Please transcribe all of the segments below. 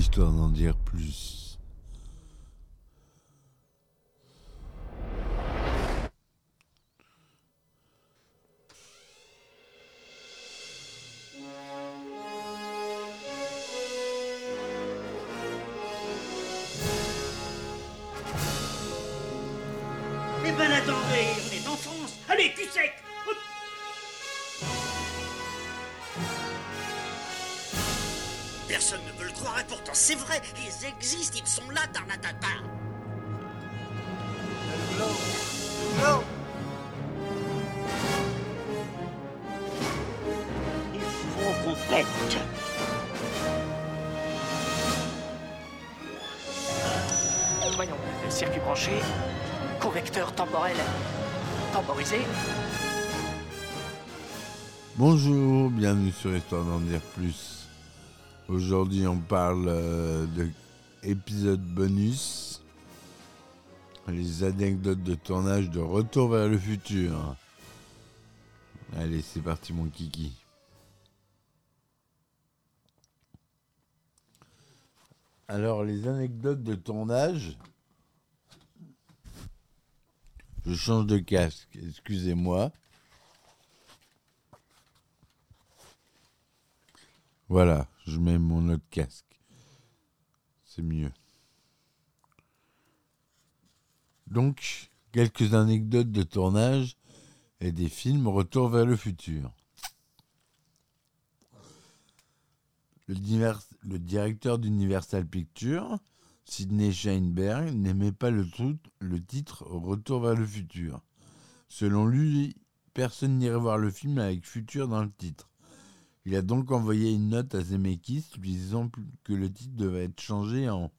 histoire dire plus. Eh ben attendez, on est en France. Allez, cul sec. Personne ne pourtant c'est vrai, ils existent, ils sont là, Tarnatata. Il faut qu'on pète. Voyons, circuit branché, convecteur temporel temporisé. Bonjour, bienvenue sur Histoire d'en dire plus. Aujourd'hui, on parle euh, de épisode bonus, les anecdotes de tournage de Retour vers le futur. Allez, c'est parti mon kiki. Alors, les anecdotes de tournage. Je change de casque, excusez-moi. Voilà, je mets mon autre casque. C'est mieux. Donc, quelques anecdotes de tournage et des films Retour vers le futur. Le, directeur d'Universal Pictures, Sidney Sheinberg, n'aimait pas le titre Retour vers le futur. Selon lui, personne n'irait voir le film avec futur dans le titre. Il a donc envoyé une note à Zemeckis lui disant que le titre devait être changé en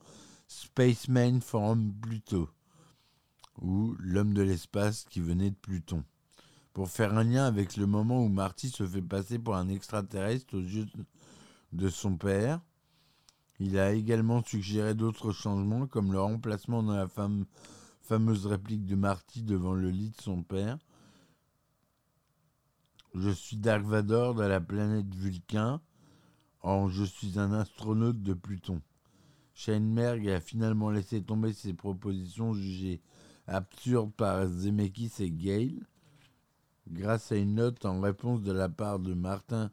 Spaceman from Pluto ou L'homme de l'espace qui venait de Pluton pour faire un lien avec le moment où Marty se fait passer pour un extraterrestre aux yeux de son père. Il a également suggéré d'autres changements comme le remplacement dans la fame- fameuse réplique de Marty devant le lit de son père je suis Dark Vador de la planète Vulcain. En Je suis un astronaute de Pluton. Sheinberg a finalement laissé tomber ses propositions jugées absurdes par Zemeckis et Gale. Grâce à une note en réponse de la part de Martin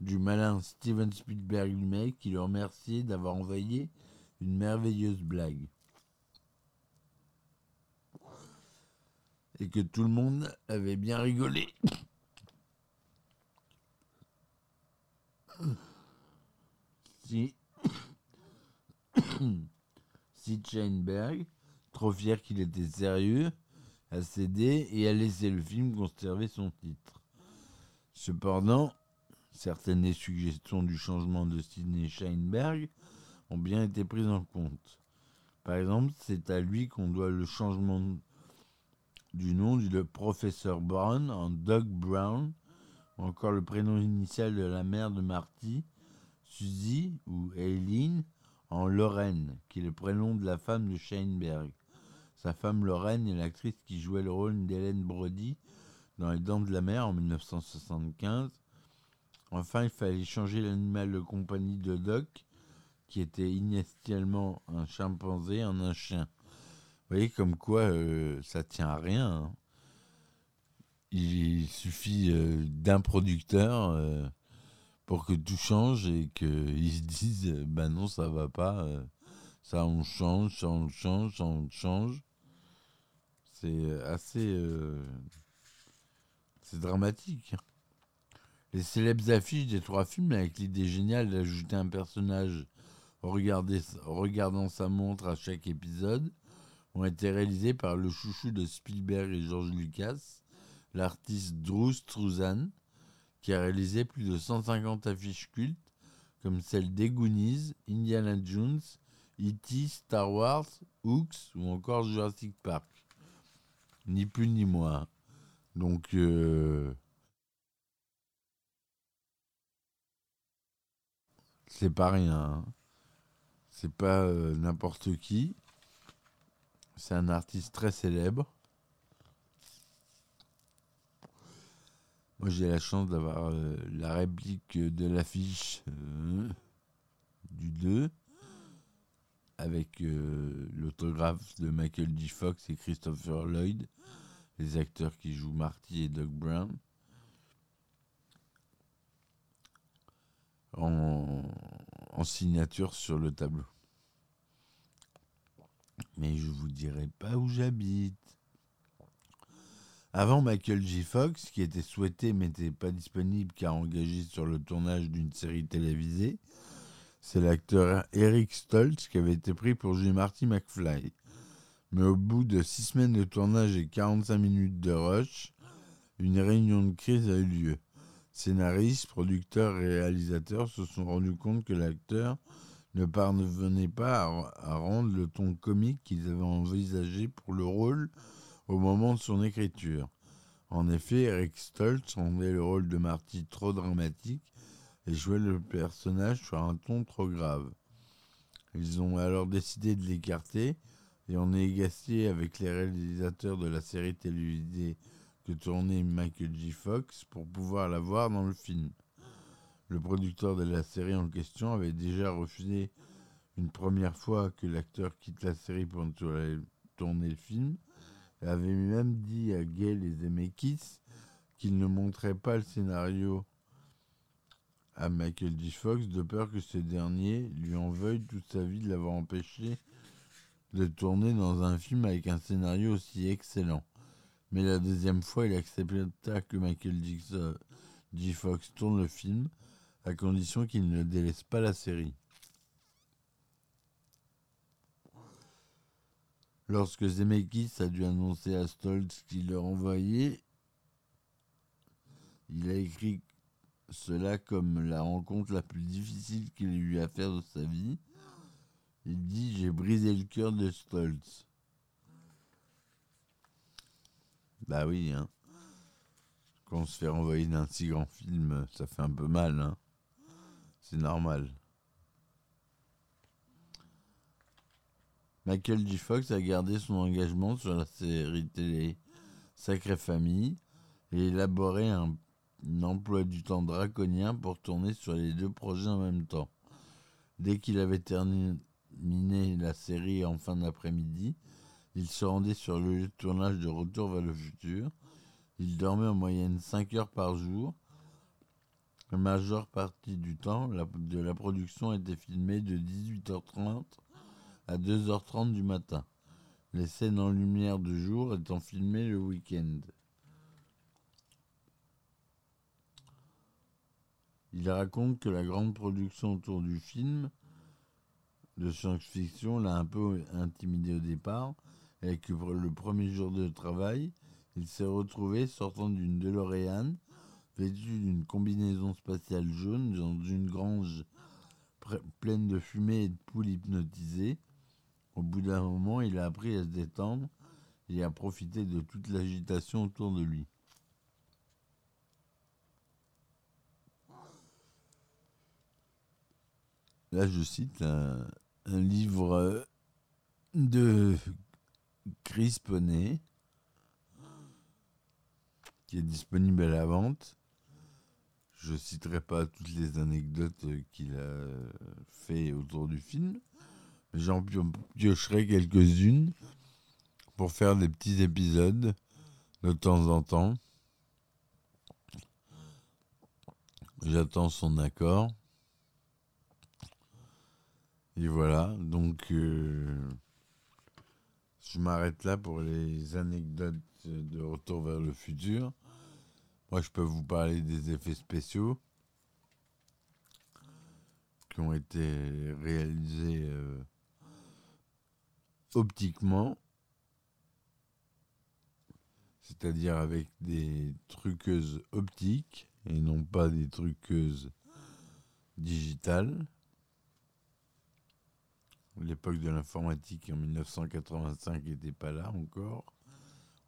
du malin Steven Spielberg lui-même qui le remerciait d'avoir envoyé une merveilleuse blague. Et que tout le monde avait bien rigolé. Si si Sheinberg, trop fier qu'il était sérieux, a cédé et a laissé le film conserver son titre. Cependant, certaines des suggestions du changement de Sidney Sheinberg ont bien été prises en compte. Par exemple, c'est à lui qu'on doit le changement du nom du professeur Brown en Doug Brown, encore le prénom initial de la mère de Marty, Suzy ou Eileen en Lorraine, qui est le prénom de la femme de Sheinberg. Sa femme Lorraine est l'actrice qui jouait le rôle d'Hélène Brody dans Les Dents de la Mer en 1975. Enfin, il fallait changer l'animal de compagnie de Doc, qui était initialement un chimpanzé, en un chien. Vous voyez comme quoi euh, ça tient à rien. hein. Il suffit euh, d'un producteur euh, pour que tout change et qu'ils se disent ben non ça va pas ça on change ça on change ça on change. C'est assez dramatique. Les célèbres affiches des trois films avec l'idée géniale d'ajouter un personnage. Regardant sa montre à chaque épisode ont été réalisées par le chouchou de Spielberg et George Lucas l'artiste Drew Struzan qui a réalisé plus de 150 affiches cultes, comme celle des Indiana Jones, E.T., Star Wars, Hooks ou encore Jurassic Park. Ni plus ni moins. Donc, euh, c'est pas rien. hein. C'est pas euh, n'importe qui. C'est un artiste très célèbre. Moi, j'ai la chance d'avoir euh, la réplique de l'affiche euh, du 2. avec euh, l'autographe de Michael J. Fox et Christopher Lloyd, les acteurs qui jouent Marty et Doug Brown. En, en signature sur le tableau. Mais je vous dirai pas où j'habite. Avant Michael J. Fox, qui était souhaité mais n'était pas disponible car engagé sur le tournage d'une série télévisée, c'est l'acteur Eric Stoltz qui avait été pris pour jouer Marty McFly. Mais au bout de six semaines de tournage et 45 minutes de rush, une réunion de crise a eu lieu. Scénaristes, producteurs et réalisateurs se sont rendus compte que l'acteur ne parvenait pas à, à rendre le ton comique qu'ils avaient envisagé pour le rôle au moment de son écriture. En effet, Eric Stoltz rendait le rôle de Marty trop dramatique et jouait le personnage sur un ton trop grave. Ils ont alors décidé de l'écarter et on est avec les réalisateurs de la série télévisée que tournait Michael J. Fox pour pouvoir la voir dans le film. Le producteur de la série en question avait déjà refusé une première fois que l'acteur quitte la série pour tourner le film avait même dit à Gail et Zemeckis qu'il ne montrait pas le scénario à Michael J. Fox de peur que ce dernier lui en veuille toute sa vie de l'avoir empêché de tourner dans un film avec un scénario aussi excellent. Mais la deuxième fois, il accepta que Michael J. Fox tourne le film, à condition qu'il ne délaisse pas la série. Lorsque Zemeckis a dû annoncer à Stoltz qu'il leur envoyait, il a écrit cela comme la rencontre la plus difficile qu'il ait eu à faire de sa vie. Il dit J'ai brisé le cœur de Stoltz. Bah oui, hein. Quand on se fait renvoyer d'un si grand film, ça fait un peu mal, hein. C'est normal. Michael J. Fox a gardé son engagement sur la série télé Sacrée Famille et élaboré un, emploi du temps draconien pour tourner sur les deux projets en même temps. Dès qu'il avait terminé la série en fin d'après-midi, il se rendait sur le tournage de Retour vers le futur. Il dormait en moyenne 5 heures par jour. La majeure partie du temps de la production était filmée de 18h30 à 2h30 du matin. Les scènes en lumière de jour étant filmées le week-end. Il raconte que la grande production autour du film de science-fiction l'a un peu intimidé au départ et que le premier jour de travail, il s'est retrouvé sortant d'une DeLorean vêtu d'une combinaison spatiale jaune dans une grange pleine de fumée et de poules hypnotisées. Au bout d'un moment, il a appris à se détendre et à profiter de toute l'agitation autour de lui. Là, je cite un, livre de Chris Poney qui est disponible à la vente. Je citerai pas toutes les anecdotes qu'il a fait autour du film, j'en pio- piocherai quelques-unes pour faire des petits épisodes de temps en temps. J'attends son accord. Et voilà, donc euh, je m'arrête là pour les anecdotes de Retour vers le futur. Moi, je peux vous parler des effets spéciaux qui ont été réalisés euh, optiquement, c'est-à-dire avec des truqueuses optiques et non pas des truqueuses digitales. L'époque de l'informatique en 1985 n'était pas là encore.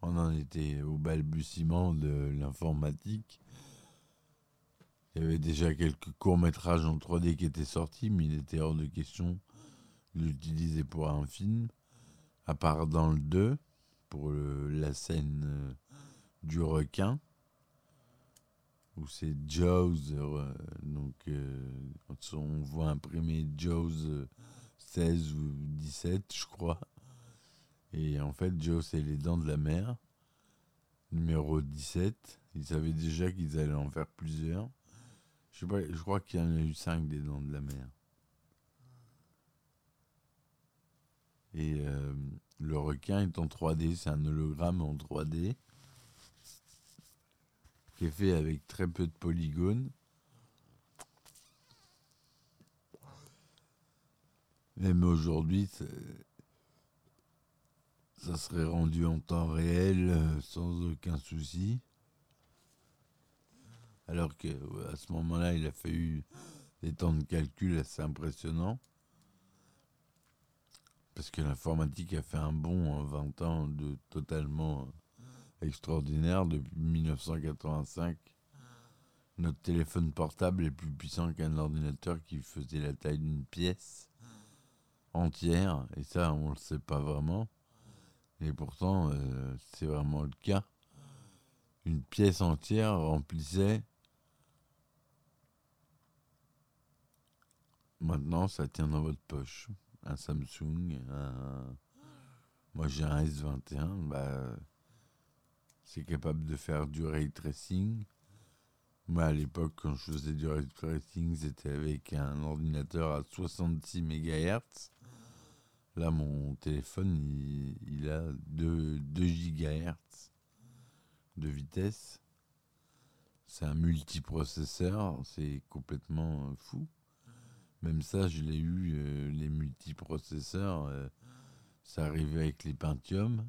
On en était au balbutiement de l'informatique. Il y avait déjà quelques courts-métrages en 3D qui étaient sortis, mais il était hors de question de l'utiliser pour un film, à part dans le 2, pour le- la scène euh, du requin, où c'est Jaws, euh, donc euh, on voit imprimer Jaws euh, 16 ou 17, je crois. Et en fait, Joe, c'est Les Dents de la Mer, numéro 17. Ils savaient déjà qu'ils allaient en faire plusieurs. Je, sais pas, je crois qu'il y en a eu 5 des Dents de la Mer. Et euh, le requin est en 3D, c'est un hologramme en 3D qui est fait avec très peu de polygones. Même aujourd'hui, ça serait rendu en temps réel euh, sans aucun souci. Alors que ouais, à ce moment-là, il a fallu des temps de calcul assez impressionnants. Parce que l'informatique a fait un bond en 20 ans de totalement euh, extraordinaire. Depuis 1985, notre téléphone portable est plus puissant qu'un ordinateur qui faisait la taille d'une pièce entière. Et ça, on ne le sait pas vraiment. Et pourtant, euh, c'est vraiment le cas. Une pièce entière remplissait. Maintenant, ça tient dans votre poche. Un Samsung, un... moi j'ai un S21, bah, c'est capable de faire du ray tracing. Moi, à l'époque, quand je faisais du ray tracing, c'était avec un ordinateur à 66 MHz. Là, mon téléphone, il, a 2, 2 GHz de vitesse. C'est un multiprocesseur, c'est complètement fou. Même ça, je l'ai eu, euh, les multiprocesseurs, euh, ça arrivait avec les Pentium.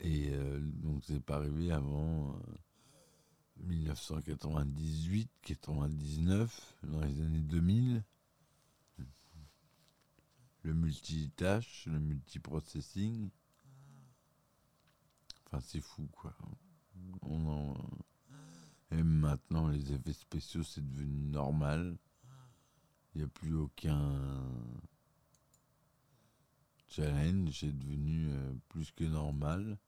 Et euh, donc, c'est pas arrivé avant euh, 1998, 99, dans les années 2000. Le multitâche, le multiprocessing. Enfin, c'est fou, quoi. On en... Et maintenant, les effets spéciaux, c'est devenu normal. Il n'y a plus aucun challenge, c'est devenu euh, plus que normal.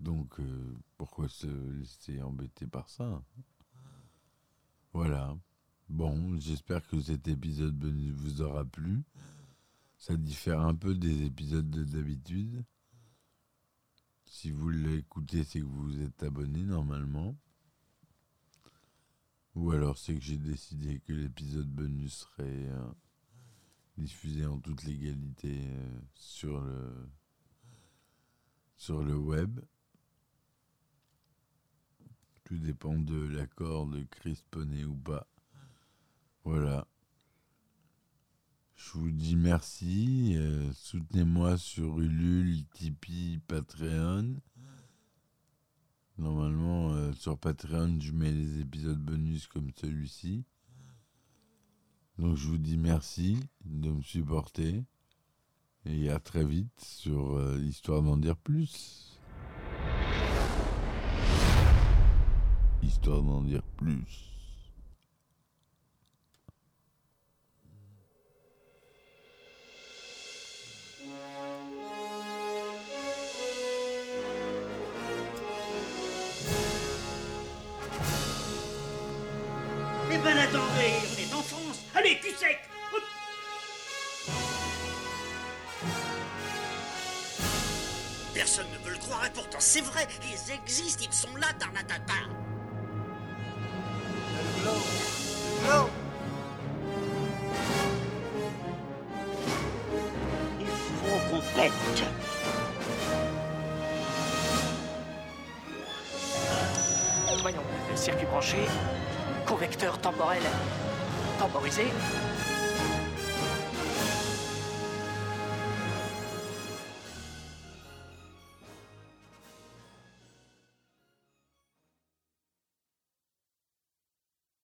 Donc, euh, pourquoi se laisser embêter par ça? Voilà. Bon, j'espère que cet épisode vous aura plu. Ça diffère un peu des épisodes de d'habitude. Si vous l'écoutez, c'est que vous êtes abonné normalement. Ou alors c'est que j'ai décidé que l'épisode bonus serait euh, diffusé en toute légalité euh, sur le sur le web. Tout dépend de l'accord de Chris Poney ou pas. Voilà. Je vous dis merci. euh, Soutenez-moi sur Ulule, Tipeee, Patreon. Normalement, euh, sur Patreon, je mets les épisodes bonus comme celui-ci. Donc, je vous dis merci de me supporter. Et à très vite sur euh, Histoire d'en dire plus. Histoire d'en dire plus. C'est vrai, ils existent, ils sont là, Tarnatata. Il faut qu'on pète. Voyons, circuit branché, convecteur temporel temporisé,